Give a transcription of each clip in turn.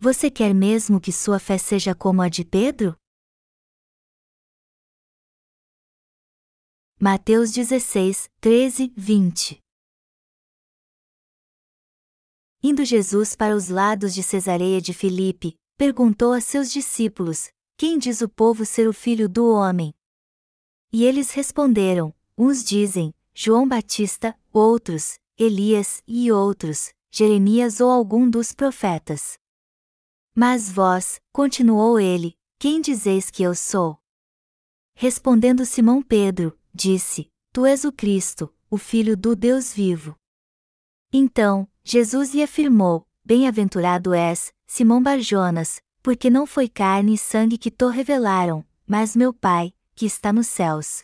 Você quer mesmo que sua fé seja como a de Pedro? Mateus 16, 13, 20 Indo Jesus para os lados de Cesareia de Filipe, perguntou a seus discípulos: Quem diz o povo ser o filho do homem? E eles responderam: Uns dizem, João Batista, outros, Elias e outros, Jeremias ou algum dos profetas. Mas vós, continuou ele, quem dizeis que eu sou? Respondendo Simão Pedro, disse: Tu és o Cristo, o Filho do Deus vivo. Então, Jesus lhe afirmou: Bem-aventurado és, Simão Barjonas, porque não foi carne e sangue que te revelaram, mas meu Pai, que está nos céus.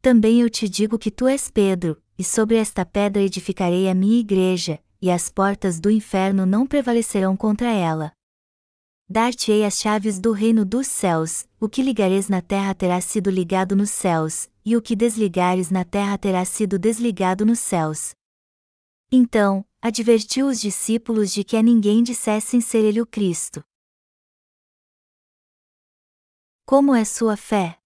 Também eu te digo que tu és Pedro, e sobre esta pedra edificarei a minha igreja, e as portas do inferno não prevalecerão contra ela. Dar-te-ei as chaves do reino dos céus, o que ligares na terra terá sido ligado nos céus, e o que desligares na terra terá sido desligado nos céus. Então, advertiu os discípulos de que a ninguém dissessem ser ele o Cristo. Como é sua fé?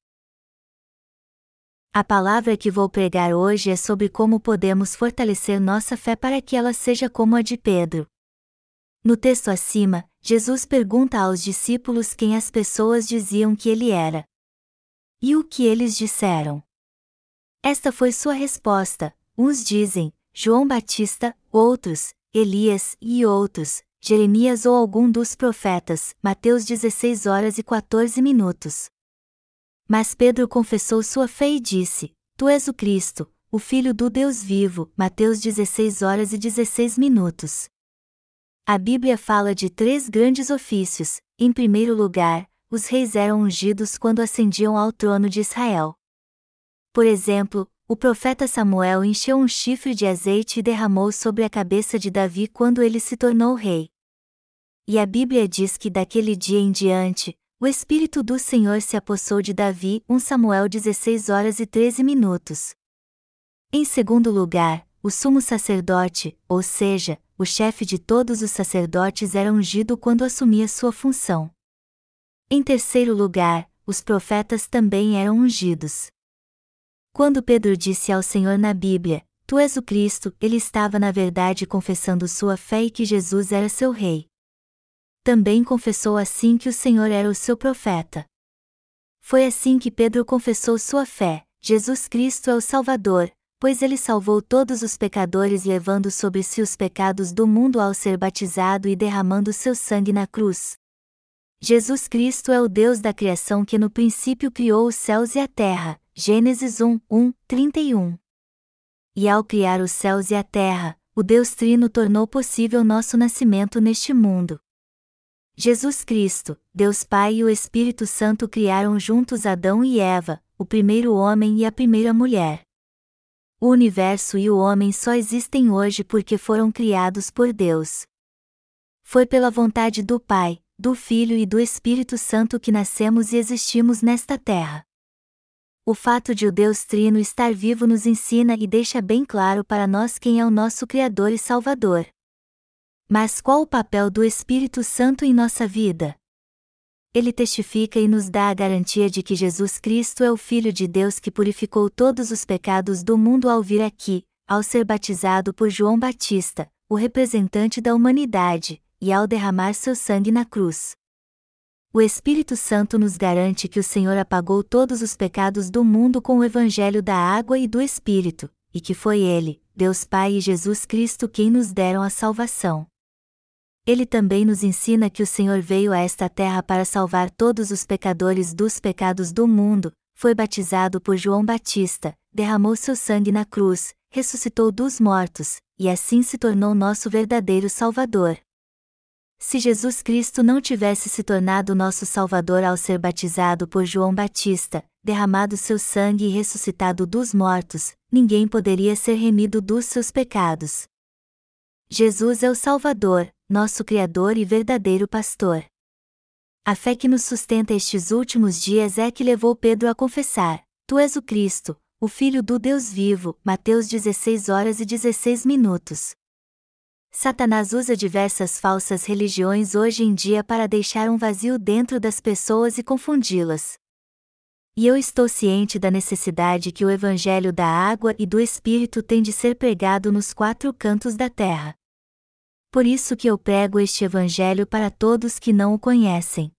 A palavra que vou pregar hoje é sobre como podemos fortalecer nossa fé para que ela seja como a de Pedro. No texto acima, Jesus pergunta aos discípulos quem as pessoas diziam que ele era. E o que eles disseram? Esta foi sua resposta: uns dizem, João Batista, outros, Elias e outros, Jeremias ou algum dos profetas. Mateus 16 horas e 14 minutos. Mas Pedro confessou sua fé e disse: Tu és o Cristo, o Filho do Deus vivo. Mateus 16 horas e 16 minutos. A Bíblia fala de três grandes ofícios. Em primeiro lugar, os reis eram ungidos quando ascendiam ao trono de Israel. Por exemplo, o profeta Samuel encheu um chifre de azeite e derramou sobre a cabeça de Davi quando ele se tornou rei. E a Bíblia diz que daquele dia em diante, o Espírito do Senhor se apossou de Davi, 1 Samuel 16 horas e 13 minutos. Em segundo lugar, o sumo sacerdote, ou seja, o chefe de todos os sacerdotes era ungido quando assumia sua função. Em terceiro lugar, os profetas também eram ungidos. Quando Pedro disse ao Senhor na Bíblia: Tu és o Cristo, ele estava na verdade confessando sua fé e que Jesus era seu rei. Também confessou assim que o Senhor era o seu profeta. Foi assim que Pedro confessou sua fé: Jesus Cristo é o Salvador, pois ele salvou todos os pecadores levando sobre si os pecados do mundo ao ser batizado e derramando seu sangue na cruz. Jesus Cristo é o Deus da criação que no princípio criou os céus e a terra, Gênesis 1, 1, 31. E ao criar os céus e a terra, o Deus Trino tornou possível nosso nascimento neste mundo. Jesus Cristo, Deus Pai e o Espírito Santo criaram juntos Adão e Eva, o primeiro homem e a primeira mulher. O universo e o homem só existem hoje porque foram criados por Deus. Foi pela vontade do Pai, do Filho e do Espírito Santo que nascemos e existimos nesta terra. O fato de o Deus Trino estar vivo nos ensina e deixa bem claro para nós quem é o nosso Criador e Salvador. Mas qual o papel do Espírito Santo em nossa vida? Ele testifica e nos dá a garantia de que Jesus Cristo é o Filho de Deus que purificou todos os pecados do mundo ao vir aqui, ao ser batizado por João Batista, o representante da humanidade, e ao derramar seu sangue na cruz. O Espírito Santo nos garante que o Senhor apagou todos os pecados do mundo com o Evangelho da água e do Espírito, e que foi Ele, Deus Pai e Jesus Cristo quem nos deram a salvação. Ele também nos ensina que o Senhor veio a esta terra para salvar todos os pecadores dos pecados do mundo, foi batizado por João Batista, derramou seu sangue na cruz, ressuscitou dos mortos, e assim se tornou nosso verdadeiro Salvador. Se Jesus Cristo não tivesse se tornado nosso Salvador ao ser batizado por João Batista, derramado seu sangue e ressuscitado dos mortos, ninguém poderia ser remido dos seus pecados. Jesus é o Salvador, nosso Criador e verdadeiro Pastor. A fé que nos sustenta estes últimos dias é que levou Pedro a confessar: Tu és o Cristo, o Filho do Deus vivo. Mateus 16 horas e 16 minutos. Satanás usa diversas falsas religiões hoje em dia para deixar um vazio dentro das pessoas e confundi-las. E eu estou ciente da necessidade que o Evangelho da água e do Espírito tem de ser pregado nos quatro cantos da terra. Por isso que eu prego este Evangelho para todos que não o conhecem.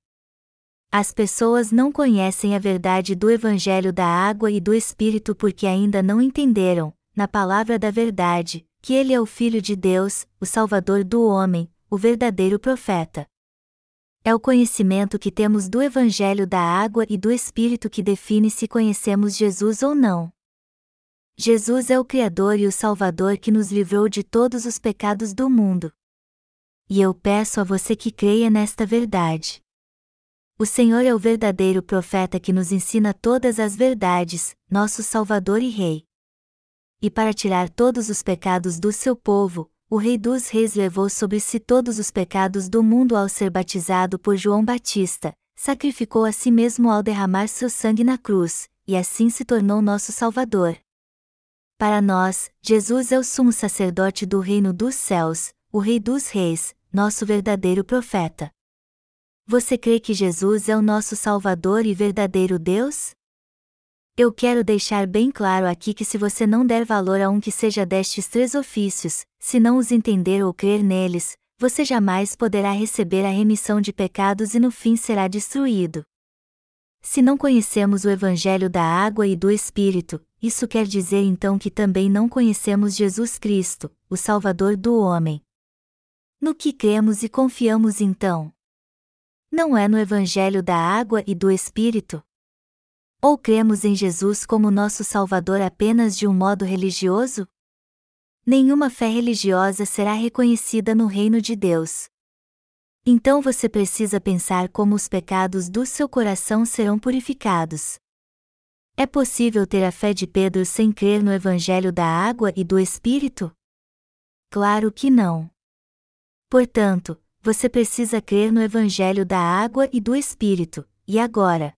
As pessoas não conhecem a verdade do Evangelho da água e do Espírito porque ainda não entenderam, na palavra da verdade, que ele é o Filho de Deus, o Salvador do homem, o verdadeiro profeta. É o conhecimento que temos do Evangelho da água e do Espírito que define se conhecemos Jesus ou não. Jesus é o Criador e o Salvador que nos livrou de todos os pecados do mundo. E eu peço a você que creia nesta verdade. O Senhor é o verdadeiro profeta que nos ensina todas as verdades, nosso Salvador e Rei. E para tirar todos os pecados do seu povo, o Rei dos Reis levou sobre si todos os pecados do mundo ao ser batizado por João Batista, sacrificou a si mesmo ao derramar seu sangue na cruz, e assim se tornou nosso Salvador. Para nós, Jesus é o sumo sacerdote do reino dos céus, o Rei dos Reis, nosso verdadeiro profeta. Você crê que Jesus é o nosso Salvador e verdadeiro Deus? Eu quero deixar bem claro aqui que se você não der valor a um que seja destes três ofícios, se não os entender ou crer neles, você jamais poderá receber a remissão de pecados e no fim será destruído. Se não conhecemos o Evangelho da água e do Espírito, isso quer dizer então que também não conhecemos Jesus Cristo, o Salvador do homem. No que cremos e confiamos então? Não é no Evangelho da água e do Espírito? Ou cremos em Jesus como nosso Salvador apenas de um modo religioso? Nenhuma fé religiosa será reconhecida no reino de Deus. Então você precisa pensar como os pecados do seu coração serão purificados. É possível ter a fé de Pedro sem crer no Evangelho da água e do Espírito? Claro que não. Portanto, você precisa crer no Evangelho da água e do Espírito, e agora,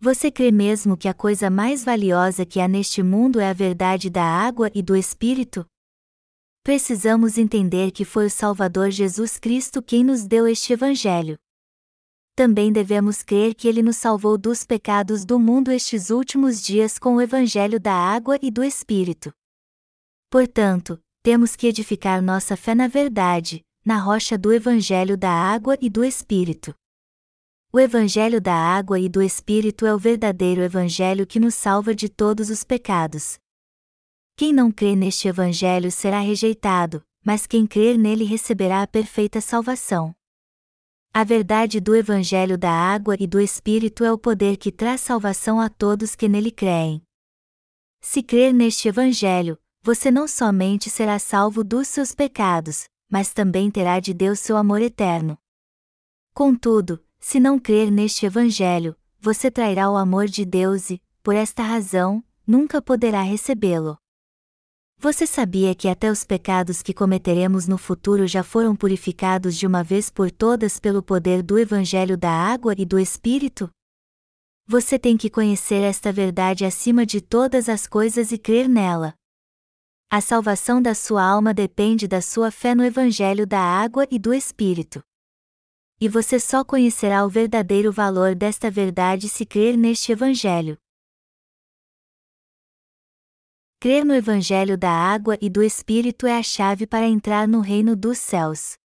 você crê mesmo que a coisa mais valiosa que há neste mundo é a verdade da água e do Espírito? Precisamos entender que foi o Salvador Jesus Cristo quem nos deu este Evangelho. Também devemos crer que ele nos salvou dos pecados do mundo estes últimos dias com o Evangelho da água e do Espírito. Portanto, temos que edificar nossa fé na verdade, na rocha do Evangelho da água e do Espírito. O Evangelho da água e do Espírito é o verdadeiro Evangelho que nos salva de todos os pecados. Quem não crê neste Evangelho será rejeitado, mas quem crer nele receberá a perfeita salvação. A verdade do Evangelho da água e do Espírito é o poder que traz salvação a todos que nele creem. Se crer neste Evangelho, você não somente será salvo dos seus pecados, mas também terá de Deus seu amor eterno. Contudo, se não crer neste Evangelho, você trairá o amor de Deus e, por esta razão, nunca poderá recebê-lo. Você sabia que até os pecados que cometeremos no futuro já foram purificados de uma vez por todas pelo poder do Evangelho da água e do Espírito? Você tem que conhecer esta verdade acima de todas as coisas e crer nela. A salvação da sua alma depende da sua fé no Evangelho da água e do Espírito e você só conhecerá o verdadeiro valor desta verdade se crer neste Evangelho. Crer no Evangelho da água e do Espírito é a chave para entrar no reino dos céus.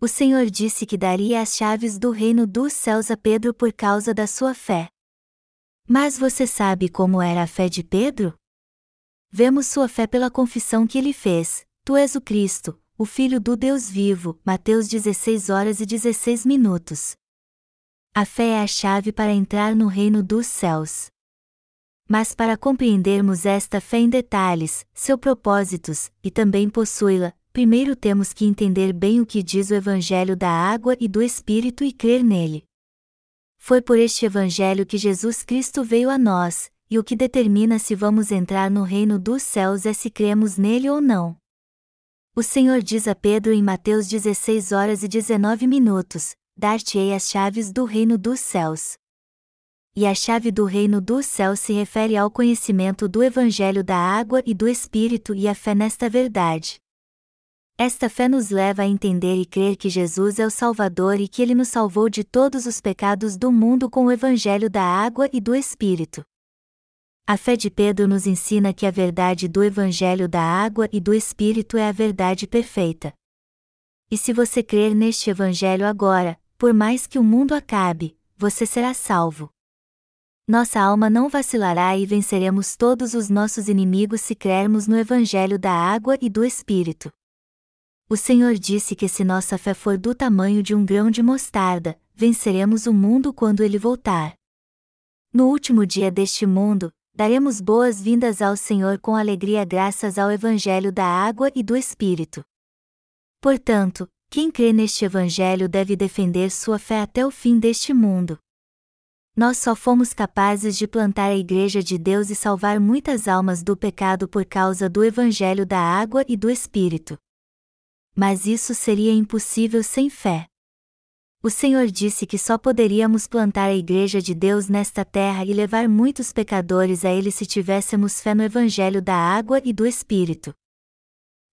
O Senhor disse que daria as chaves do reino dos céus a Pedro por causa da sua fé. Mas você sabe como era a fé de Pedro? Vemos sua fé pela confissão que ele fez: Tu és o Cristo, o Filho do Deus vivo, Mateus 16 horas e 16 minutos. A fé é a chave para entrar no reino dos céus. Mas para compreendermos esta fé em detalhes, seus propósitos, e também possuí-la, primeiro temos que entender bem o que diz o Evangelho da água e do Espírito e crer nele. Foi por este Evangelho que Jesus Cristo veio a nós, e o que determina se vamos entrar no reino dos céus é se cremos nele ou não. O Senhor diz a Pedro em Mateus 16 horas e 19 minutos: Dar-te-ei as chaves do reino dos céus. E a chave do reino dos céus se refere ao conhecimento do Evangelho da água e do Espírito e a fé nesta verdade. Esta fé nos leva a entender e crer que Jesus é o Salvador e que ele nos salvou de todos os pecados do mundo com o Evangelho da água e do Espírito. A fé de Pedro nos ensina que a verdade do Evangelho da água e do Espírito é a verdade perfeita. E se você crer neste Evangelho agora, por mais que o mundo acabe, você será salvo. Nossa alma não vacilará e venceremos todos os nossos inimigos se crermos no Evangelho da água e do Espírito. O Senhor disse que se nossa fé for do tamanho de um grão de mostarda, venceremos o mundo quando ele voltar. No último dia deste mundo, daremos boas-vindas ao Senhor com alegria graças ao Evangelho da água e do Espírito. Portanto, quem crê neste Evangelho deve defender sua fé até o fim deste mundo. Nós só fomos capazes de plantar a Igreja de Deus e salvar muitas almas do pecado por causa do Evangelho da água e do Espírito mas isso seria impossível sem fé. O Senhor disse que só poderíamos plantar a Igreja de Deus nesta terra e levar muitos pecadores a Ele se tivéssemos fé no Evangelho da água e do Espírito.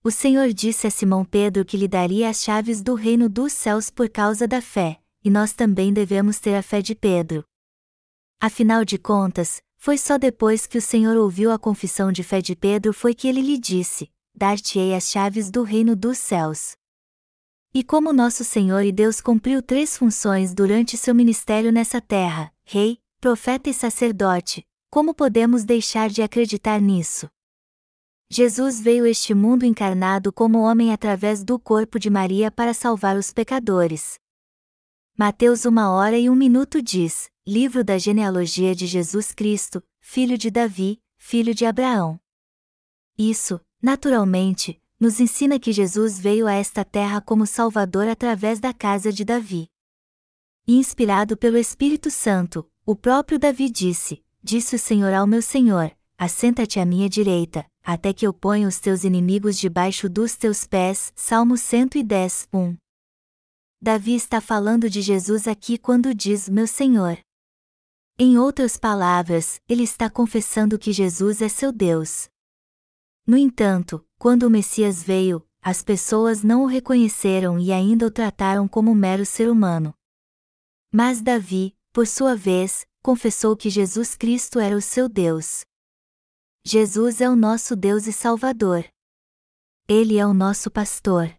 O Senhor disse a Simão Pedro que lhe daria as chaves do reino dos céus por causa da fé, e nós também devemos ter a fé de Pedro. Afinal de contas, foi só depois que o Senhor ouviu a confissão de fé de Pedro foi que ele lhe disse: dar-te-ei as chaves do reino dos céus. E como nosso Senhor e Deus cumpriu três funções durante seu ministério nessa terra, rei, profeta e sacerdote, como podemos deixar de acreditar nisso? Jesus veio este mundo encarnado como homem através do corpo de Maria para salvar os pecadores. Mateus uma hora e um minuto diz, livro da genealogia de Jesus Cristo, filho de Davi, filho de Abraão. Isso, naturalmente, nos ensina que Jesus veio a esta terra como Salvador através da casa de Davi. Inspirado pelo Espírito Santo, o próprio Davi disse: Disse o Senhor ao meu Senhor: Assenta-te à minha direita, até que eu ponha os teus inimigos debaixo dos teus pés. Salmo 110, 1. Davi está falando de Jesus aqui quando diz meu Senhor. Em outras palavras, ele está confessando que Jesus é seu Deus. No entanto, quando o Messias veio, as pessoas não o reconheceram e ainda o trataram como mero ser humano. Mas Davi, por sua vez, confessou que Jesus Cristo era o seu Deus. Jesus é o nosso Deus e Salvador. Ele é o nosso pastor.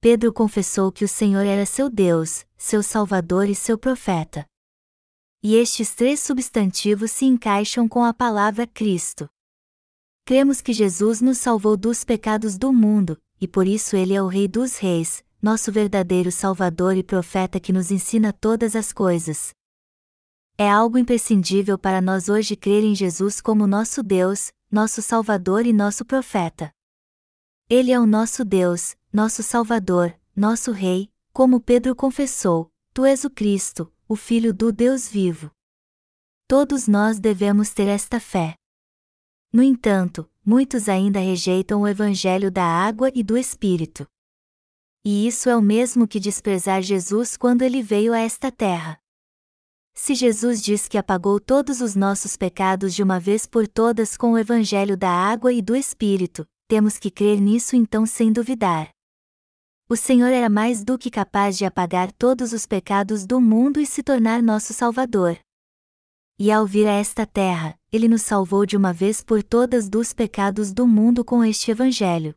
Pedro confessou que o Senhor era seu Deus, seu Salvador e seu profeta. E estes três substantivos se encaixam com a palavra Cristo. Cremos que Jesus nos salvou dos pecados do mundo, e por isso ele é o Rei dos Reis, nosso verdadeiro Salvador e profeta que nos ensina todas as coisas. É algo imprescindível para nós hoje crer em Jesus como nosso Deus, nosso Salvador e nosso profeta. Ele é o nosso Deus, nosso Salvador, nosso Rei, como Pedro confessou: Tu és o Cristo, o Filho do Deus vivo. Todos nós devemos ter esta fé. No entanto, muitos ainda rejeitam o Evangelho da água e do Espírito. E isso é o mesmo que desprezar Jesus quando ele veio a esta terra. Se Jesus diz que apagou todos os nossos pecados de uma vez por todas com o Evangelho da água e do Espírito, temos que crer nisso então sem duvidar. O Senhor era mais do que capaz de apagar todos os pecados do mundo e se tornar nosso Salvador. E ao vir a esta terra, ele nos salvou de uma vez por todas dos pecados do mundo com este Evangelho.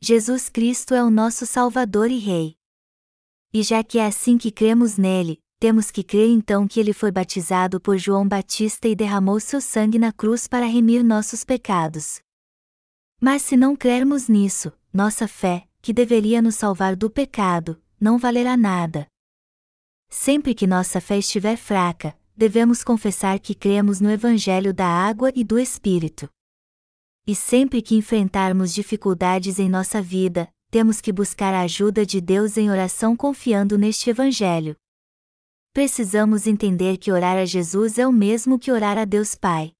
Jesus Cristo é o nosso Salvador e Rei. E já que é assim que cremos nele, temos que crer então que ele foi batizado por João Batista e derramou seu sangue na cruz para remir nossos pecados. Mas se não crermos nisso, nossa fé, que deveria nos salvar do pecado, não valerá nada. Sempre que nossa fé estiver fraca, devemos confessar que cremos no Evangelho da água e do Espírito. E sempre que enfrentarmos dificuldades em nossa vida, temos que buscar a ajuda de Deus em oração confiando neste Evangelho. Precisamos entender que orar a Jesus é o mesmo que orar a Deus Pai.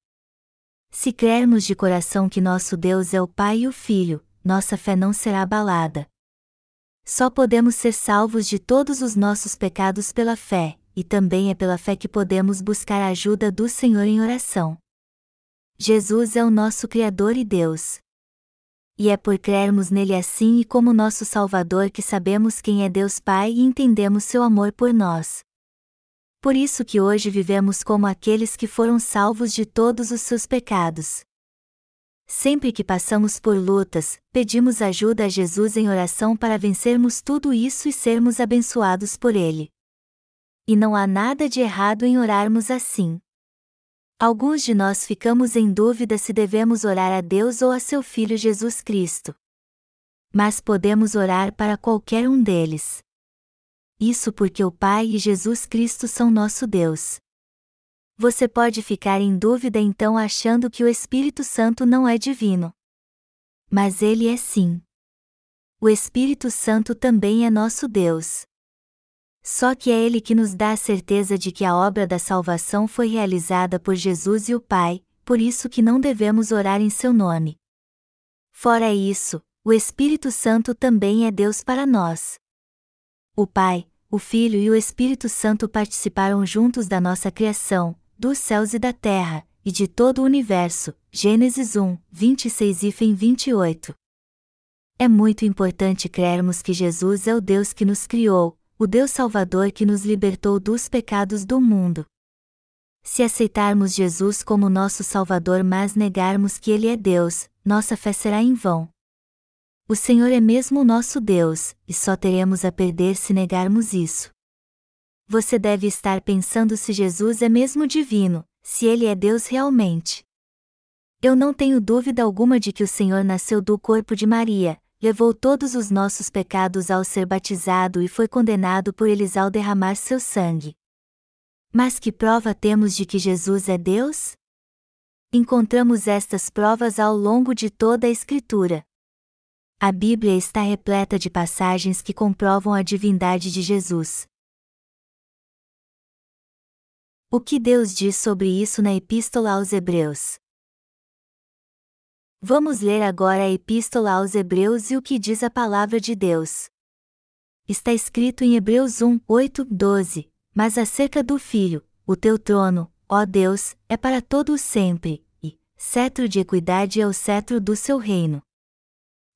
Se crermos de coração que nosso Deus é o Pai e o Filho, nossa fé não será abalada. Só podemos ser salvos de todos os nossos pecados pela fé, e também é pela fé que podemos buscar a ajuda do Senhor em oração. Jesus é o nosso Criador e Deus. E é por crermos nele assim e como nosso Salvador que sabemos quem é Deus Pai e entendemos seu amor por nós. Por isso que hoje vivemos como aqueles que foram salvos de todos os seus pecados. Sempre que passamos por lutas, pedimos ajuda a Jesus em oração para vencermos tudo isso e sermos abençoados por Ele. E não há nada de errado em orarmos assim. Alguns de nós ficamos em dúvida se devemos orar a Deus ou a seu Filho Jesus Cristo. Mas podemos orar para qualquer um deles. Isso porque o Pai e Jesus Cristo são nosso Deus. Você pode ficar em dúvida então achando que o Espírito Santo não é divino. Mas ele é sim. O Espírito Santo também é nosso Deus. Só que é Ele que nos dá a certeza de que a obra da salvação foi realizada por Jesus e o Pai, por isso que não devemos orar em seu nome. Fora isso, o Espírito Santo também é Deus para nós. O Pai, o Filho e o Espírito Santo participaram juntos da nossa criação, dos céus e da terra, e de todo o universo. Gênesis 1, 26 e 28. É muito importante crermos que Jesus é o Deus que nos criou, o Deus Salvador que nos libertou dos pecados do mundo. Se aceitarmos Jesus como nosso Salvador, mas negarmos que Ele é Deus, nossa fé será em vão. O Senhor é mesmo nosso Deus, e só teremos a perder se negarmos isso. Você deve estar pensando se Jesus é mesmo divino, se ele é Deus realmente. Eu não tenho dúvida alguma de que o Senhor nasceu do corpo de Maria, levou todos os nossos pecados ao ser batizado e foi condenado por eles ao derramar seu sangue. Mas que prova temos de que Jesus é Deus? Encontramos estas provas ao longo de toda a Escritura. A Bíblia está repleta de passagens que comprovam a divindade de Jesus. O que Deus diz sobre isso na Epístola aos Hebreus? Vamos ler agora a Epístola aos Hebreus e o que diz a palavra de Deus. Está escrito em Hebreus 1, 8, 12: Mas acerca do Filho, o teu trono, ó Deus, é para todo o sempre, e cetro de equidade é o cetro do seu reino.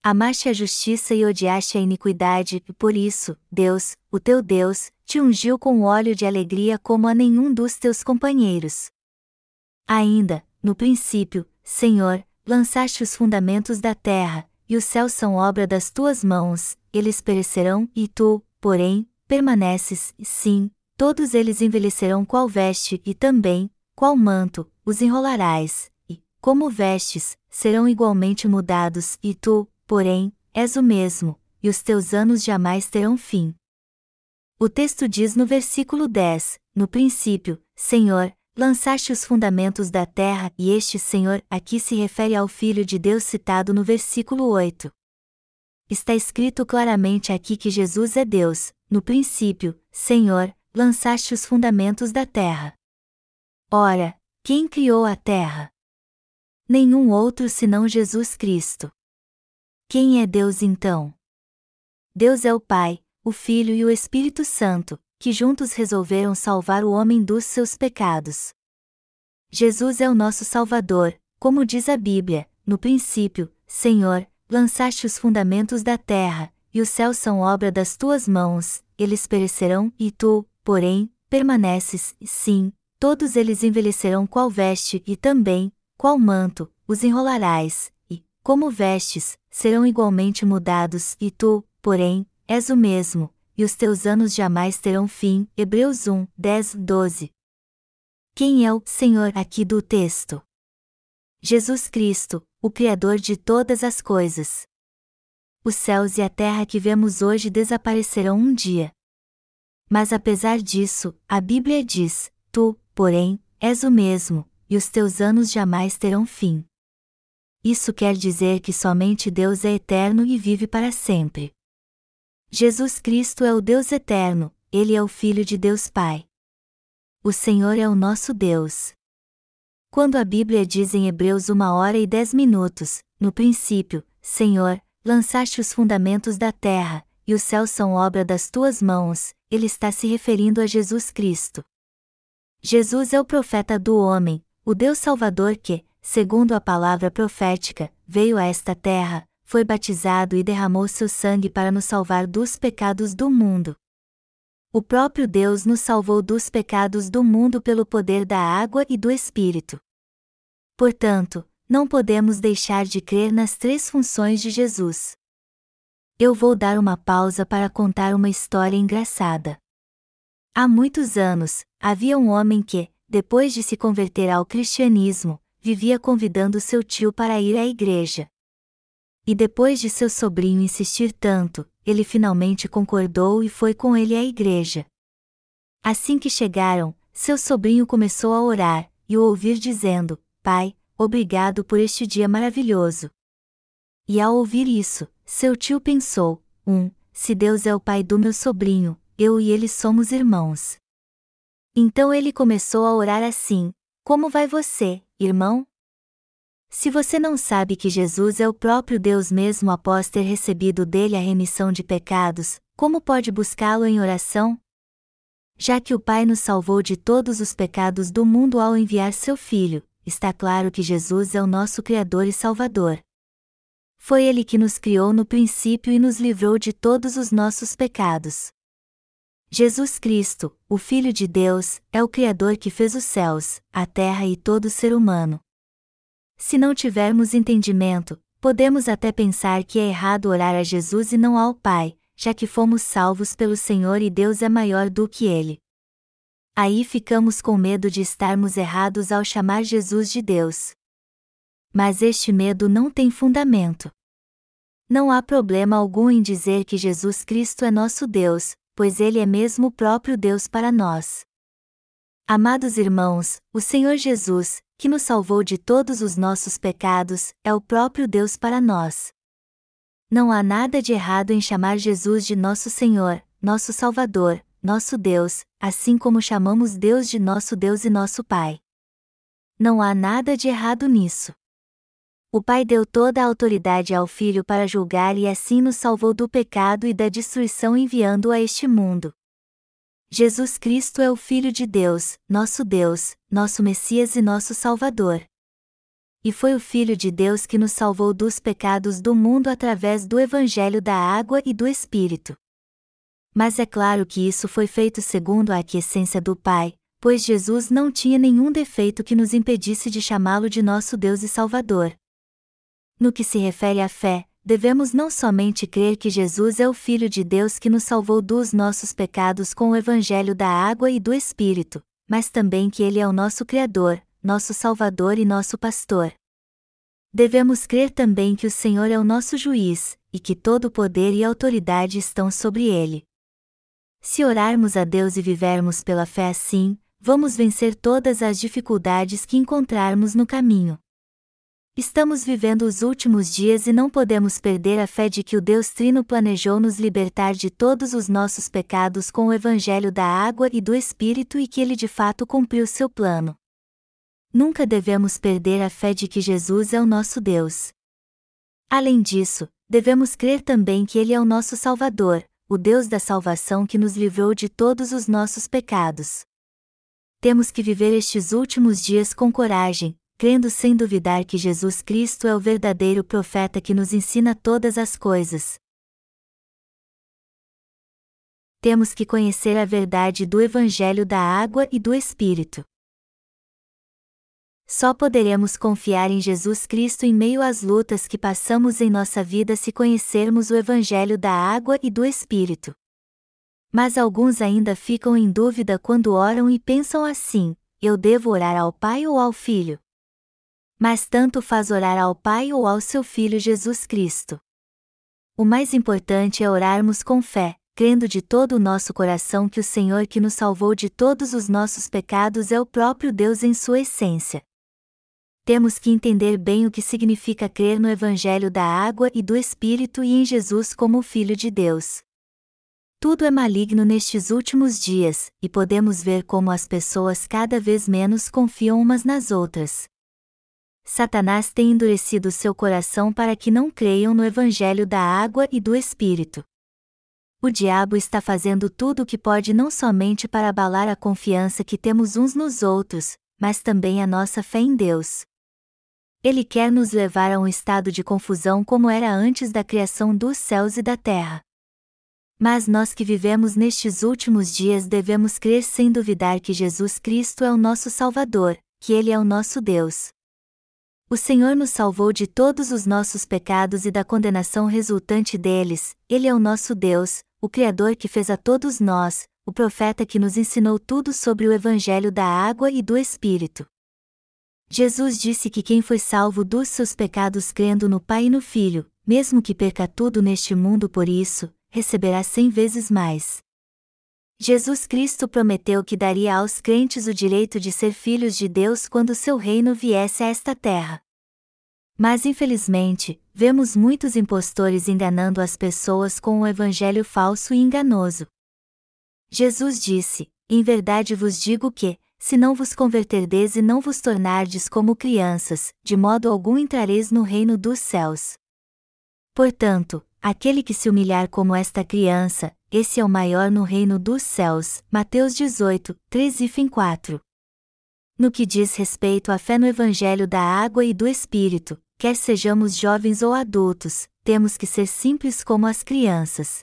Amaste a justiça e odiaste a iniquidade, e por isso, Deus, o teu Deus, te ungiu com óleo de alegria como a nenhum dos teus companheiros. Ainda, no princípio, Senhor, lançaste os fundamentos da terra, e os céus são obra das tuas mãos, eles perecerão, e tu, porém, permaneces, sim, todos eles envelhecerão qual veste, e também, qual manto, os enrolarás, e, como vestes, serão igualmente mudados, e tu, porém, és o mesmo, e os teus anos jamais terão fim. O texto diz no versículo 10: No princípio, Senhor, lançaste os fundamentos da terra, e este Senhor aqui se refere ao Filho de Deus citado no versículo 8. Está escrito claramente aqui que Jesus é Deus, no princípio, Senhor, lançaste os fundamentos da terra. Ora, quem criou a terra? Nenhum outro senão Jesus Cristo. Quem é Deus então? Deus é o Pai, o Filho e o Espírito Santo, que juntos resolveram salvar o homem dos seus pecados. Jesus é o nosso Salvador, como diz a Bíblia, no princípio, Senhor, lançaste os fundamentos da terra, e os céus são obra das tuas mãos, eles perecerão, e tu, porém, permaneces, sim, todos eles envelhecerão qual veste, e também, qual manto, os enrolarás, como vestes, serão igualmente mudados, e tu, porém, és o mesmo, e os teus anos jamais terão fim. Hebreus 1, 10, 12. Quem é o Senhor aqui do texto? Jesus Cristo, o Criador de todas as coisas. Os céus e a terra que vemos hoje desaparecerão um dia. Mas apesar disso, a Bíblia diz: Tu, porém, és o mesmo, e os teus anos jamais terão fim. Isso quer dizer que somente Deus é eterno e vive para sempre. Jesus Cristo é o Deus eterno, ele é o Filho de Deus Pai. O Senhor é o nosso Deus. Quando a Bíblia diz em Hebreus uma hora e dez minutos, no princípio, Senhor, lançaste os fundamentos da terra, e os céus são obra das tuas mãos, ele está se referindo a Jesus Cristo. Jesus é o profeta do homem, o Deus Salvador que, segundo a palavra profética, veio a esta terra, foi batizado e derramou seu sangue para nos salvar dos pecados do mundo. O próprio Deus nos salvou dos pecados do mundo pelo poder da água e do Espírito. Portanto, não podemos deixar de crer nas três funções de Jesus. Eu vou dar uma pausa para contar uma história engraçada. Há muitos anos, havia um homem que, depois de se converter ao cristianismo, vivia convidando seu tio para ir à igreja. E depois de seu sobrinho insistir tanto, ele finalmente concordou e foi com ele à igreja. Assim que chegaram, seu sobrinho começou a orar, e o ouvir dizendo: Pai, obrigado por este dia maravilhoso. E ao ouvir isso, seu tio pensou: um, se Deus é o pai do meu sobrinho, eu e ele somos irmãos. Então ele começou a orar assim: Como vai você, irmão? Se você não sabe que Jesus é o próprio Deus mesmo após ter recebido dele a remissão de pecados, como pode buscá-lo em oração? Já que o Pai nos salvou de todos os pecados do mundo ao enviar seu Filho, está claro que Jesus é o nosso Criador e Salvador. Foi Ele que nos criou no princípio e nos livrou de todos os nossos pecados. Jesus Cristo, o Filho de Deus, é o Criador que fez os céus, a terra e todo ser humano. Se não tivermos entendimento, podemos até pensar que é errado orar a Jesus e não ao Pai, já que fomos salvos pelo Senhor e Deus é maior do que Ele. Aí ficamos com medo de estarmos errados ao chamar Jesus de Deus. Mas este medo não tem fundamento. Não há problema algum em dizer que Jesus Cristo é nosso Deus, pois Ele é mesmo o próprio Deus para nós. Amados irmãos, o Senhor Jesus, que nos salvou de todos os nossos pecados, é o próprio Deus para nós. Não há nada de errado em chamar Jesus de nosso Senhor, nosso Salvador, nosso Deus, assim como chamamos Deus de nosso Deus e nosso Pai. Não há nada de errado nisso. O Pai deu toda a autoridade ao Filho para julgar e assim nos salvou do pecado e da destruição enviando-o a este mundo. Jesus Cristo é o Filho de Deus, nosso Deus, nosso Messias e nosso Salvador. E foi o Filho de Deus que nos salvou dos pecados do mundo através do Evangelho da Água e do Espírito. Mas é claro que isso foi feito segundo a aquiescência do Pai, pois Jesus não tinha nenhum defeito que nos impedisse de chamá-lo de nosso Deus e Salvador. No que se refere à fé, devemos não somente crer que Jesus é o Filho de Deus que nos salvou dos nossos pecados com o Evangelho da água e do Espírito, mas também que Ele é o nosso Criador, nosso Salvador e nosso Pastor. Devemos crer também que o Senhor é o nosso juiz, e que todo poder e autoridade estão sobre ele. Se orarmos a Deus e vivermos pela fé assim, vamos vencer todas as dificuldades que encontrarmos no caminho. Estamos vivendo os últimos dias e não podemos perder a fé de que o Deus Trino planejou nos libertar de todos os nossos pecados com o Evangelho da água e do Espírito e que ele de fato cumpriu seu plano. Nunca devemos perder a fé de que Jesus é o nosso Deus. Além disso, devemos crer também que Ele é o nosso Salvador, o Deus da salvação que nos livrou de todos os nossos pecados. Temos que viver estes últimos dias com coragem, crendo sem duvidar que Jesus Cristo é o verdadeiro profeta que nos ensina todas as coisas. Temos que conhecer a verdade do Evangelho da Água e do Espírito. Só poderemos confiar em Jesus Cristo em meio às lutas que passamos em nossa vida se conhecermos o Evangelho da Água e do Espírito. Mas alguns ainda ficam em dúvida quando oram e pensam assim: eu devo orar ao Pai ou ao Filho? Mas tanto faz orar ao Pai ou ao seu Filho Jesus Cristo. O mais importante é orarmos com fé, crendo de todo o nosso coração que o Senhor que nos salvou de todos os nossos pecados é o próprio Deus em sua essência. Temos que entender bem o que significa crer no Evangelho da água e do Espírito e em Jesus como o Filho de Deus. Tudo é maligno nestes últimos dias, e podemos ver como as pessoas cada vez menos confiam umas nas outras. Satanás tem endurecido seu coração para que não creiam no Evangelho da água e do Espírito. O diabo está fazendo tudo o que pode não somente para abalar a confiança que temos uns nos outros, mas também a nossa fé em Deus. Ele quer nos levar a um estado de confusão como era antes da criação dos céus e da terra. Mas nós que vivemos nestes últimos dias devemos crer sem duvidar que Jesus Cristo é o nosso Salvador, que Ele é o nosso Deus. O Senhor nos salvou de todos os nossos pecados e da condenação resultante deles, Ele é o nosso Deus, o Criador que fez a todos nós, o profeta que nos ensinou tudo sobre o Evangelho da água e do Espírito. Jesus disse que quem foi salvo dos seus pecados crendo no Pai e no Filho, mesmo que perca tudo neste mundo por isso, receberá cem vezes mais. Jesus Cristo prometeu que daria aos crentes o direito de ser filhos de Deus quando seu reino viesse a esta terra. Mas infelizmente, vemos muitos impostores enganando as pessoas com um evangelho falso e enganoso. Jesus disse: Em verdade vos digo que, se não vos converterdes e não vos tornardes como crianças, de modo algum entrareis no reino dos céus. Portanto, aquele que se humilhar como esta criança, esse é o maior no reino dos céus. Mateus 18, 3 e 4. No que diz respeito à fé no Evangelho da água e do Espírito, quer sejamos jovens ou adultos, temos que ser simples como as crianças.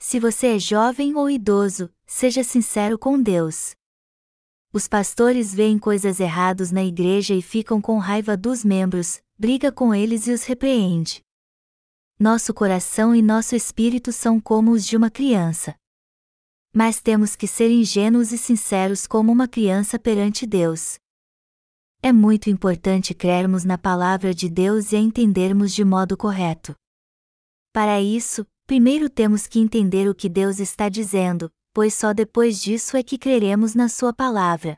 Se você é jovem ou idoso, seja sincero com Deus. Os pastores veem coisas erradas na igreja e ficam com raiva dos membros, briga com eles e os repreende. Nosso coração e nosso espírito são como os de uma criança. Mas temos que ser ingênuos e sinceros como uma criança perante Deus. É muito importante crermos na palavra de Deus e a entendermos de modo correto. Para isso, primeiro temos que entender o que Deus está dizendo, pois só depois disso é que creremos na Sua palavra.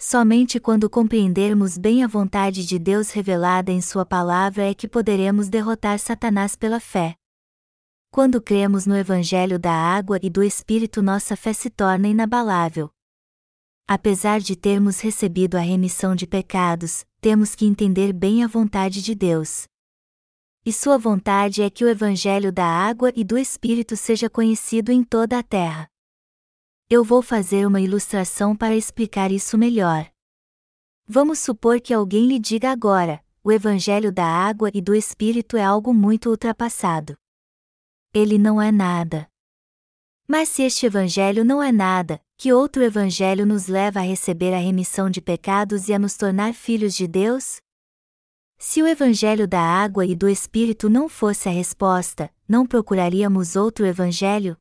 Somente quando compreendermos bem a vontade de Deus revelada em Sua palavra é que poderemos derrotar Satanás pela fé. Quando cremos no Evangelho da água e do Espírito, nossa fé se torna inabalável. Apesar de termos recebido a remissão de pecados, temos que entender bem a vontade de Deus. E Sua vontade é que o Evangelho da água e do Espírito seja conhecido em toda a terra. Eu vou fazer uma ilustração para explicar isso melhor. Vamos supor que alguém lhe diga agora: o Evangelho da água e do Espírito é algo muito ultrapassado. Ele não é nada. Mas se este Evangelho não é nada, que outro Evangelho nos leva a receber a remissão de pecados e a nos tornar filhos de Deus? Se o Evangelho da água e do Espírito não fosse a resposta, não procuraríamos outro Evangelho?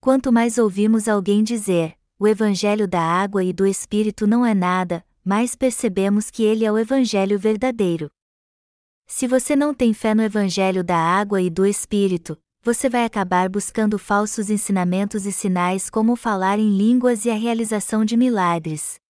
Quanto mais ouvimos alguém dizer, o Evangelho da água e do Espírito não é nada, mais percebemos que ele é o Evangelho verdadeiro. Se você não tem fé no Evangelho da água e do Espírito, você vai acabar buscando falsos ensinamentos e sinais como falar em línguas e a realização de milagres.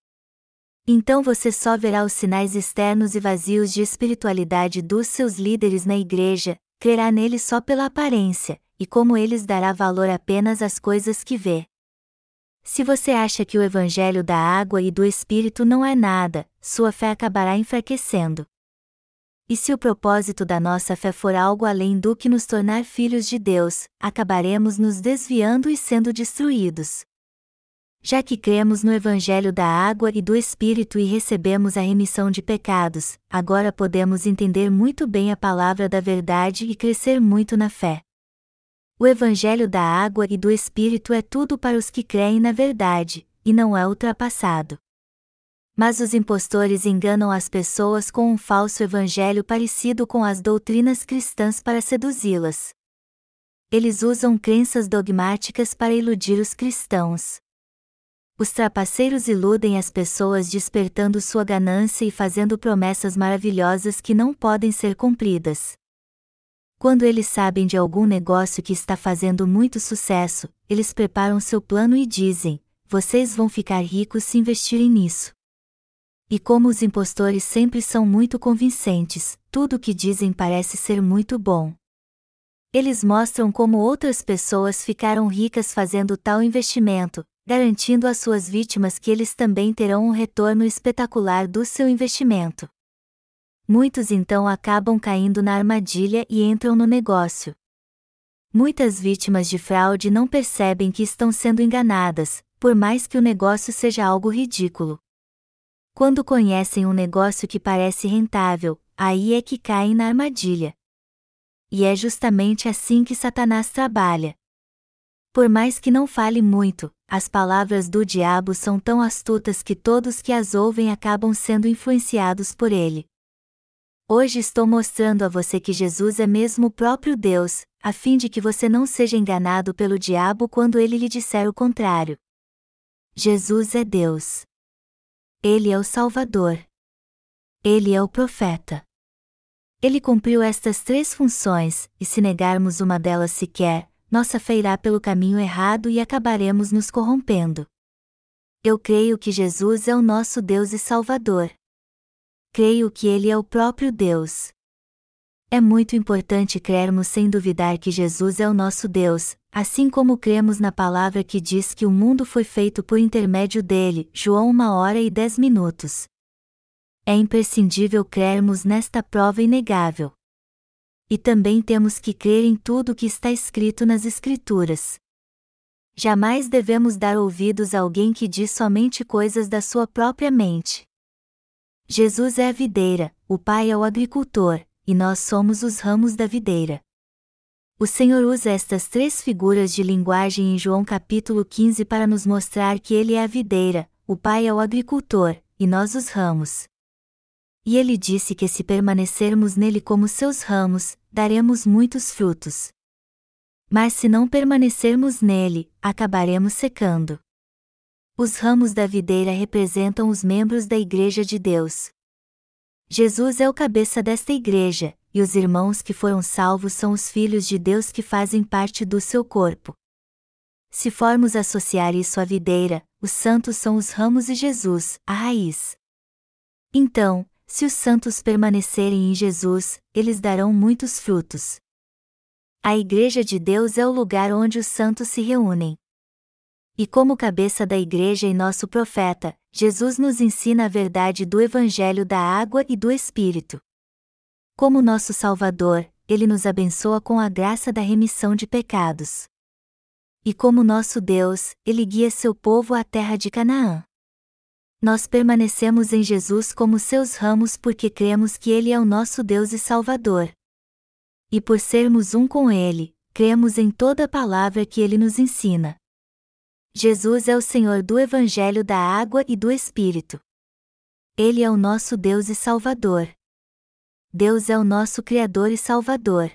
Então você só verá os sinais externos e vazios de espiritualidade dos seus líderes na igreja, crerá neles só pela aparência, e como eles dará valor apenas às coisas que vê. Se você acha que o evangelho da água e do espírito não é nada, sua fé acabará enfraquecendo. E se o propósito da nossa fé for algo além do que nos tornar filhos de Deus, acabaremos nos desviando e sendo destruídos. Já que cremos no Evangelho da água e do Espírito e recebemos a remissão de pecados, agora podemos entender muito bem a palavra da verdade e crescer muito na fé. O Evangelho da água e do Espírito é tudo para os que creem na verdade, e não é ultrapassado. Mas os impostores enganam as pessoas com um falso evangelho parecido com as doutrinas cristãs para seduzi-las. Eles usam crenças dogmáticas para iludir os cristãos. Os trapaceiros iludem as pessoas despertando sua ganância e fazendo promessas maravilhosas que não podem ser cumpridas. Quando eles sabem de algum negócio que está fazendo muito sucesso, eles preparam seu plano e dizem: vocês vão ficar ricos se investirem nisso. E como os impostores sempre são muito convincentes, tudo o que dizem parece ser muito bom. Eles mostram como outras pessoas ficaram ricas fazendo tal investimento, garantindo às suas vítimas que eles também terão um retorno espetacular do seu investimento. Muitos então acabam caindo na armadilha e entram no negócio. Muitas vítimas de fraude não percebem que estão sendo enganadas, por mais que o negócio seja algo ridículo. Quando conhecem um negócio que parece rentável, aí é que caem na armadilha. E é justamente assim que Satanás trabalha. Por mais que não fale muito, as palavras do diabo são tão astutas que todos que as ouvem acabam sendo influenciados por ele. Hoje estou mostrando a você que Jesus é mesmo o próprio Deus, a fim de que você não seja enganado pelo diabo quando ele lhe disser o contrário. Jesus é Deus. Ele é o Salvador. Ele é o profeta. Ele cumpriu estas três funções, e se negarmos uma delas sequer, nossa fé irá pelo caminho errado e acabaremos nos corrompendo. Eu creio que Jesus é o nosso Deus e Salvador. Creio que Ele é o próprio Deus. É muito importante crermos sem duvidar que Jesus é o nosso Deus, assim como cremos na palavra que diz que o mundo foi feito por intermédio dele, João 1 hora e 10 minutos. É imprescindível crermos nesta prova inegável e também temos que crer em tudo o que está escrito nas Escrituras. Jamais devemos dar ouvidos a alguém que diz somente coisas da sua própria mente. Jesus é a videira, o Pai é o agricultor, e nós somos os ramos da videira. O Senhor usa estas três figuras de linguagem em João capítulo 15 para nos mostrar que Ele é a videira, o Pai é o agricultor, e nós os ramos. E ele disse que se permanecermos nele como seus ramos, daremos muitos frutos. Mas se não permanecermos nele, acabaremos secando. Os ramos da videira representam os membros da Igreja de Deus. Jesus é o cabeça desta igreja, e os irmãos que foram salvos são os filhos de Deus que fazem parte do seu corpo. Se formos associar isso à videira, os santos são os ramos e Jesus, a raiz. Então, se os santos permanecerem em Jesus, eles darão muitos frutos. A Igreja de Deus é o lugar onde os santos se reúnem. E como cabeça da Igreja e nosso profeta, Jesus nos ensina a verdade do Evangelho da água e do Espírito. Como nosso Salvador, ele nos abençoa com a graça da remissão de pecados. E como nosso Deus, ele guia seu povo à terra de Canaã nós permanecemos em Jesus como seus ramos porque cremos que Ele é o nosso Deus e Salvador. E por sermos um com Ele, cremos em toda a palavra que Ele nos ensina. Jesus é o Senhor do Evangelho da água e do Espírito. Ele é o nosso Deus e Salvador. Deus é o nosso Criador e Salvador.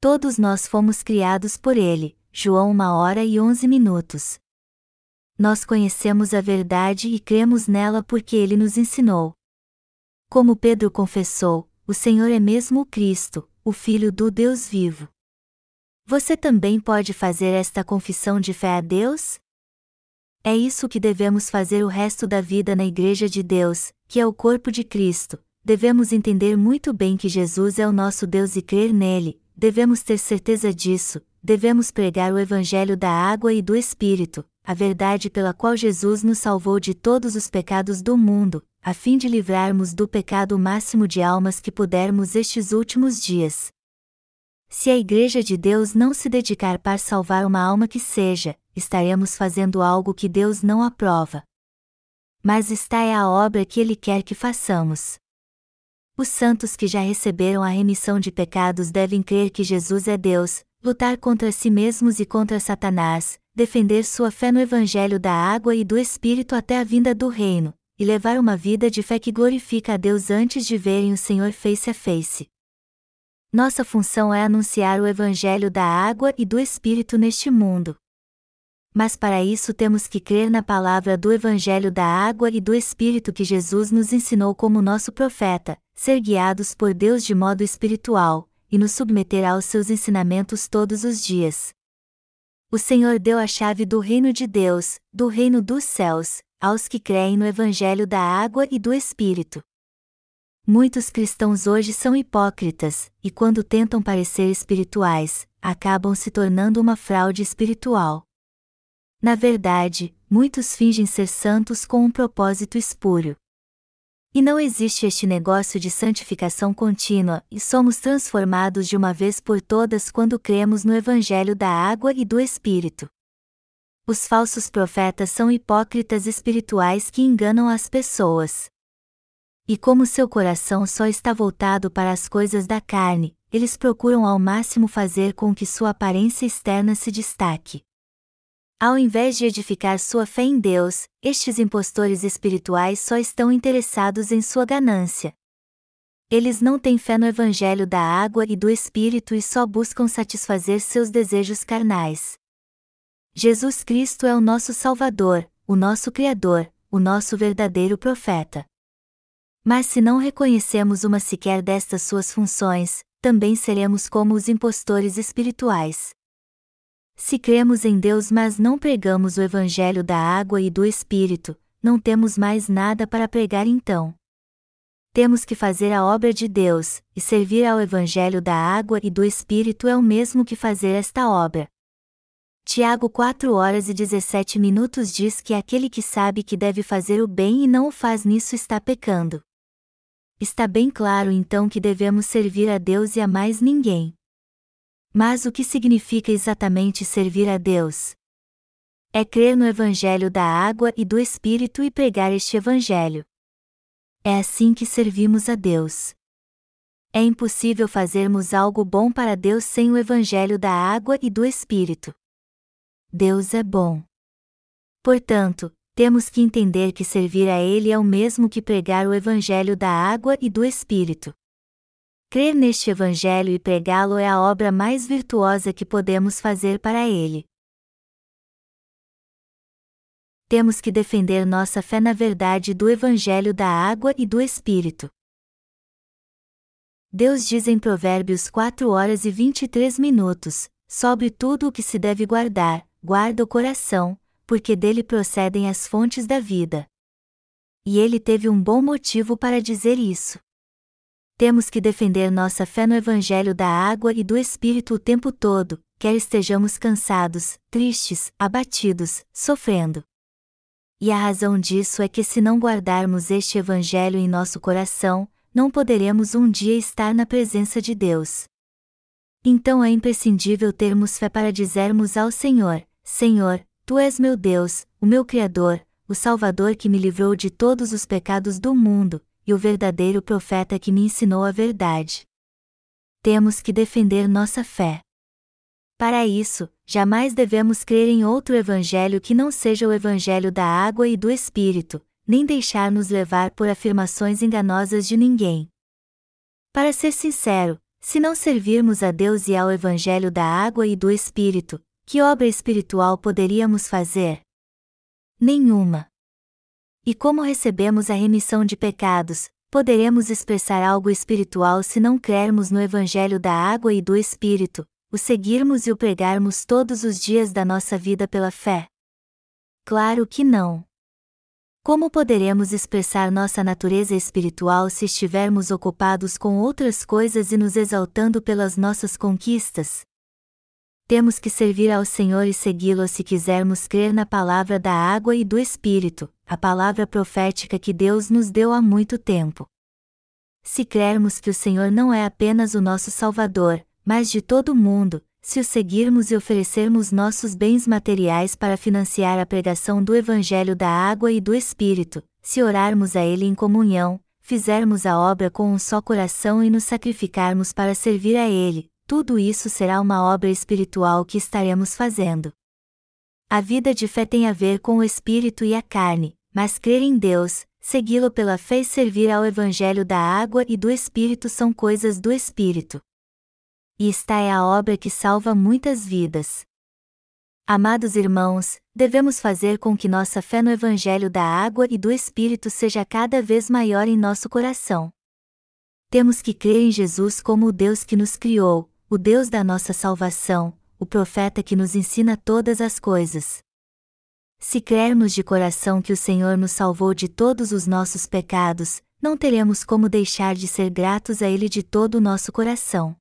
Todos nós fomos criados por Ele, João 1 hora e 11 minutos nós conhecemos a verdade e cremos nela porque ele nos ensinou. Como Pedro confessou, o Senhor é mesmo o Cristo, o Filho do Deus vivo. Você também pode fazer esta confissão de fé a Deus? É isso que devemos fazer o resto da vida na Igreja de Deus, que é o corpo de Cristo. Devemos entender muito bem que Jesus é o nosso Deus e crer nele, devemos ter certeza disso, devemos pregar o Evangelho da água e do Espírito, a verdade pela qual Jesus nos salvou de todos os pecados do mundo, a fim de livrarmos do pecado o máximo de almas que pudermos estes últimos dias. Se a Igreja de Deus não se dedicar para salvar uma alma que seja, estaremos fazendo algo que Deus não aprova. Mas esta é a obra que Ele quer que façamos. Os santos que já receberam a remissão de pecados devem crer que Jesus é Deus, lutar contra si mesmos e contra Satanás, defender sua fé no Evangelho da água e do Espírito até a vinda do Reino, e levar uma vida de fé que glorifica a Deus antes de verem o Senhor face a face. Nossa função é anunciar o Evangelho da água e do Espírito neste mundo. Mas para isso temos que crer na palavra do Evangelho da água e do Espírito que Jesus nos ensinou como nosso profeta, ser guiados por Deus de modo espiritual, e nos submeter aos seus ensinamentos todos os dias o Senhor deu a chave do reino de Deus, do reino dos céus, aos que creem no Evangelho da água e do Espírito. Muitos cristãos hoje são hipócritas, e quando tentam parecer espirituais, acabam se tornando uma fraude espiritual. Na verdade, muitos fingem ser santos com um propósito espúrio. E não existe este negócio de santificação contínua, e somos transformados de uma vez por todas quando cremos no Evangelho da água e do Espírito. Os falsos profetas são hipócritas espirituais que enganam as pessoas. E como seu coração só está voltado para as coisas da carne, eles procuram ao máximo fazer com que sua aparência externa se destaque. Ao invés de edificar sua fé em Deus, estes impostores espirituais só estão interessados em sua ganância. Eles não têm fé no Evangelho da água e do Espírito e só buscam satisfazer seus desejos carnais. Jesus Cristo é o nosso Salvador, o nosso Criador, o nosso verdadeiro profeta. Mas se não reconhecemos uma sequer destas suas funções, também seremos como os impostores espirituais. Se cremos em Deus, mas não pregamos o Evangelho da água e do Espírito, não temos mais nada para pregar então. Temos que fazer a obra de Deus, e servir ao Evangelho da água e do Espírito é o mesmo que fazer esta obra. Tiago 4 horas e 17 minutos diz que aquele que sabe que deve fazer o bem e não o faz nisso está pecando. Está bem claro então que devemos servir a Deus e a mais ninguém. Mas o que significa exatamente servir a Deus? É crer no Evangelho da água e do Espírito e pregar este Evangelho. É assim que servimos a Deus. É impossível fazermos algo bom para Deus sem o Evangelho da água e do Espírito. Deus é bom. Portanto, temos que entender que servir a Ele é o mesmo que pregar o Evangelho da água e do Espírito. Crer neste Evangelho e pregá-lo é a obra mais virtuosa que podemos fazer para Ele. Temos que defender nossa fé na verdade do Evangelho da água e do Espírito. Deus diz em Provérbios 4 horas e 23 minutos: sobre tudo o que se deve guardar, guarda o coração, porque dele procedem as fontes da vida. E ele teve um bom motivo para dizer isso temos que defender nossa fé no Evangelho da água e do Espírito o tempo todo, quer estejamos cansados, tristes, abatidos, sofrendo. E a razão disso é que se não guardarmos este Evangelho em nosso coração, não poderemos um dia estar na presença de Deus. Então é imprescindível termos fé para dizermos ao Senhor: Senhor, Tu és meu Deus, o meu Criador, o Salvador que me livrou de todos os pecados do mundo, e o verdadeiro profeta que me ensinou a verdade. Temos que defender nossa fé. Para isso, jamais devemos crer em outro evangelho que não seja o evangelho da água e do Espírito, nem deixar-nos levar por afirmações enganosas de ninguém. Para ser sincero, se não servirmos a Deus e ao evangelho da água e do Espírito, que obra espiritual poderíamos fazer? Nenhuma. E como recebemos a remissão de pecados, poderemos expressar algo espiritual se não crermos no Evangelho da água e do Espírito, o seguirmos e o pregarmos todos os dias da nossa vida pela fé? Claro que não. Como poderemos expressar nossa natureza espiritual se estivermos ocupados com outras coisas e nos exaltando pelas nossas conquistas? Temos que servir ao Senhor e segui-lo se quisermos crer na palavra da água e do Espírito, a palavra profética que Deus nos deu há muito tempo. Se crermos que o Senhor não é apenas o nosso Salvador, mas de todo o mundo, se o seguirmos e oferecermos nossos bens materiais para financiar a pregação do Evangelho da água e do Espírito, se orarmos a Ele em comunhão, fizermos a obra com um só coração e nos sacrificarmos para servir a Ele, tudo isso será uma obra espiritual que estaremos fazendo. A vida de fé tem a ver com o espírito e a carne, mas crer em Deus, segui-lo pela fé e servir ao Evangelho da água e do Espírito são coisas do Espírito. E esta é a obra que salva muitas vidas. Amados irmãos, devemos fazer com que nossa fé no Evangelho da água e do Espírito seja cada vez maior em nosso coração. Temos que crer em Jesus como o Deus que nos criou, o Deus da nossa salvação, o profeta que nos ensina todas as coisas. Se crermos de coração que o Senhor nos salvou de todos os nossos pecados, não teremos como deixar de ser gratos a Ele de todo o nosso coração.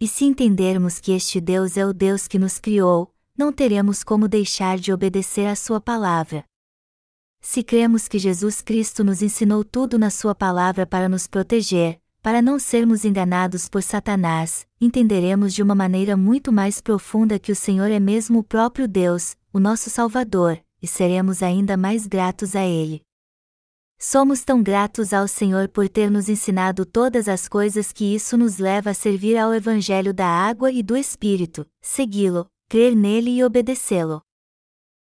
E se entendermos que este Deus é o Deus que nos criou, não teremos como deixar de obedecer à Sua palavra. Se cremos que Jesus Cristo nos ensinou tudo na Sua palavra para nos proteger, para não sermos enganados por Satanás, entenderemos de uma maneira muito mais profunda que o Senhor é mesmo o próprio Deus, o nosso Salvador, e seremos ainda mais gratos a Ele. Somos tão gratos ao Senhor por ter nos ensinado todas as coisas que isso nos leva a servir ao Evangelho da água e do Espírito, segui-lo, crer nele e obedecê-lo.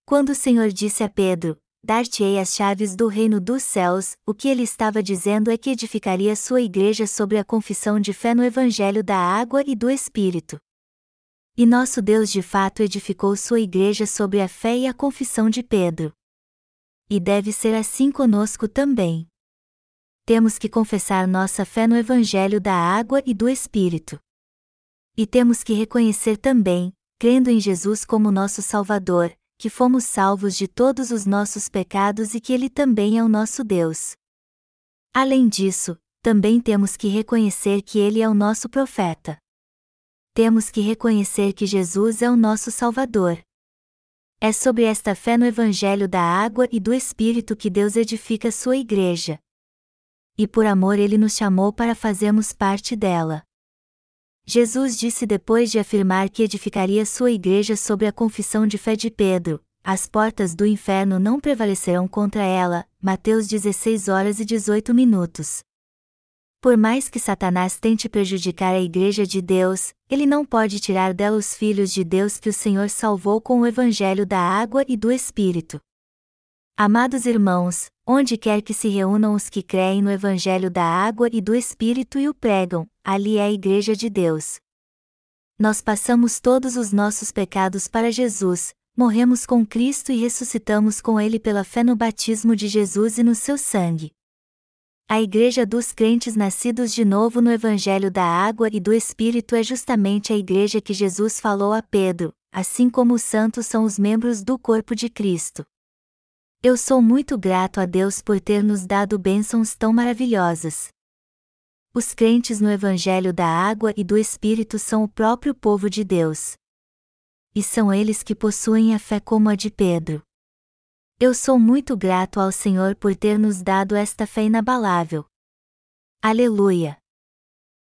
Quando o Senhor disse a Pedro: Dar-te-ei as chaves do reino dos céus, o que ele estava dizendo é que edificaria sua igreja sobre a confissão de fé no Evangelho da água e do Espírito. E nosso Deus de fato edificou sua igreja sobre a fé e a confissão de Pedro. E deve ser assim conosco também. Temos que confessar nossa fé no Evangelho da água e do Espírito. E temos que reconhecer também, crendo em Jesus como nosso Salvador, que fomos salvos de todos os nossos pecados e que Ele também é o nosso Deus. Além disso, também temos que reconhecer que Ele é o nosso profeta. Temos que reconhecer que Jesus é o nosso Salvador. É sobre esta fé no Evangelho da água e do Espírito que Deus edifica sua igreja. E por amor ele nos chamou para fazermos parte dela. Jesus disse depois de afirmar que edificaria sua igreja sobre a confissão de fé de Pedro: As portas do inferno não prevalecerão contra ela. Mateus 16 horas e 18 minutos. Por mais que Satanás tente prejudicar a Igreja de Deus, ele não pode tirar dela os filhos de Deus que o Senhor salvou com o Evangelho da água e do Espírito. Amados irmãos, onde quer que se reúnam os que creem no Evangelho da água e do Espírito e o pregam, ali é a Igreja de Deus. Nós passamos todos os nossos pecados para Jesus, morremos com Cristo e ressuscitamos com Ele pela fé no batismo de Jesus e no seu sangue. A Igreja dos crentes nascidos de novo no Evangelho da Água e do Espírito é justamente a Igreja que Jesus falou a Pedro, assim como os santos são os membros do corpo de Cristo. Eu sou muito grato a Deus por ter nos dado bênçãos tão maravilhosas. Os crentes no Evangelho da Água e do Espírito são o próprio povo de Deus. E são eles que possuem a fé como a de Pedro. Eu sou muito grato ao Senhor por ter nos dado esta fé inabalável. Aleluia!